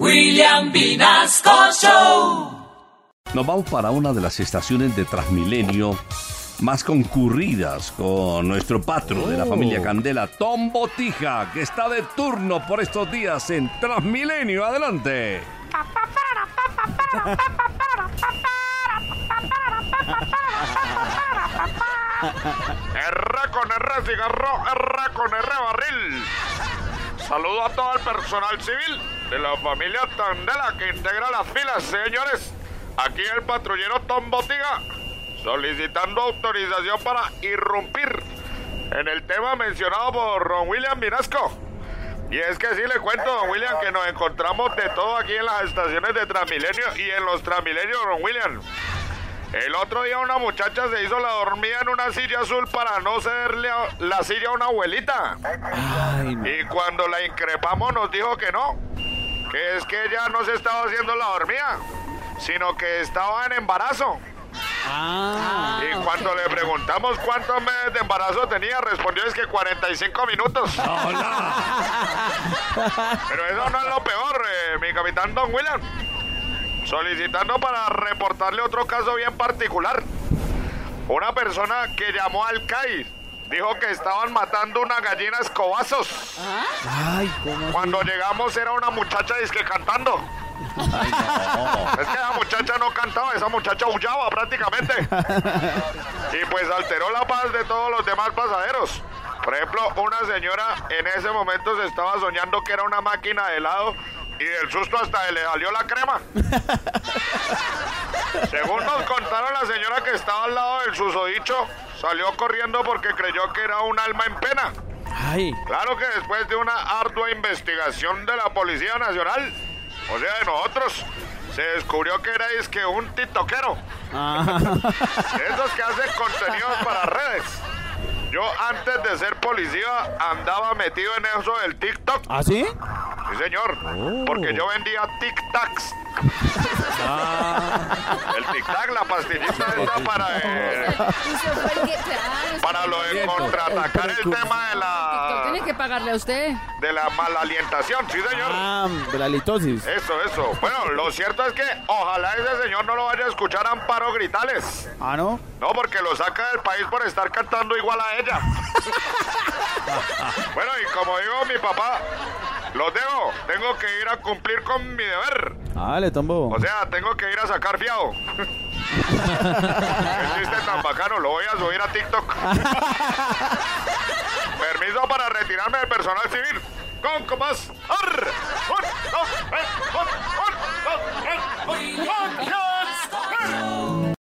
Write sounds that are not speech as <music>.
William Vinasco Show. Nos vamos para una de las estaciones de Transmilenio más concurridas con nuestro patro de la familia Candela, Tom Botija, que está de turno por estos días en Transmilenio. Adelante. R con R cigarro, R con R barril. Saludo a todo el personal civil de la familia Tandela que integra las filas, señores. Aquí el patrullero Tom Botiga solicitando autorización para irrumpir en el tema mencionado por Ron William Minasco. Y es que sí le cuento, don William, que nos encontramos de todo aquí en las estaciones de Transmilenio y en los Transmilenios, don William. El otro día una muchacha se hizo la dormida en una silla azul para no cederle la silla a una abuelita. Y cuando la increpamos nos dijo que no, que es que ella no se estaba haciendo la dormida, sino que estaba en embarazo. y cuando le preguntamos cuántos meses de embarazo tenía, respondió es que 45 minutos. Pero eso no es lo peor, eh, mi capitán Don William. Solicitando para reportarle otro caso bien particular. Una persona que llamó al CAI dijo que estaban matando una gallina a escobazos. Ay, ¿cómo? Cuando llegamos era una muchacha disque cantando. <laughs> Es que esa muchacha no cantaba, esa muchacha aullaba prácticamente. Y pues alteró la paz de todos los demás pasajeros. Por ejemplo, una señora en ese momento se estaba soñando que era una máquina de helado y del susto hasta le salió la crema. <laughs> Según nos contaron, la señora que estaba al lado del susodicho salió corriendo porque creyó que era un alma en pena. Ay, Claro que después de una ardua investigación de la Policía Nacional, o sea, de nosotros, se descubrió que era que un tiktoquero. ah, Esos que hacen contenidos para redes. Yo antes de ser policía andaba metido en eso del TikTok. ¿Ah, sí? Sí, señor. Porque yo vendía tic-tacs. El tic-tac, la pastillita esta para, eh, el para lo de contraatacar el tema de la, tiene que pagarle a usted. de la malalientación. Sí, señor. Ah, de la litosis. Eso, eso. Bueno, lo cierto es que ojalá ese señor no lo vaya a escuchar Amparo Gritales. Ah, ¿no? No, porque lo saca del país por estar cantando igual a ella. <laughs> bueno, y como digo mi papá, los dejo. Tengo que ir a cumplir con mi deber. Dale, tombo. O sea, tengo que ir a sacar fiado. <laughs> Qué chiste tan bacano, lo voy a subir a TikTok. <laughs> Permiso para retirarme del personal civil. Con comas. Arr.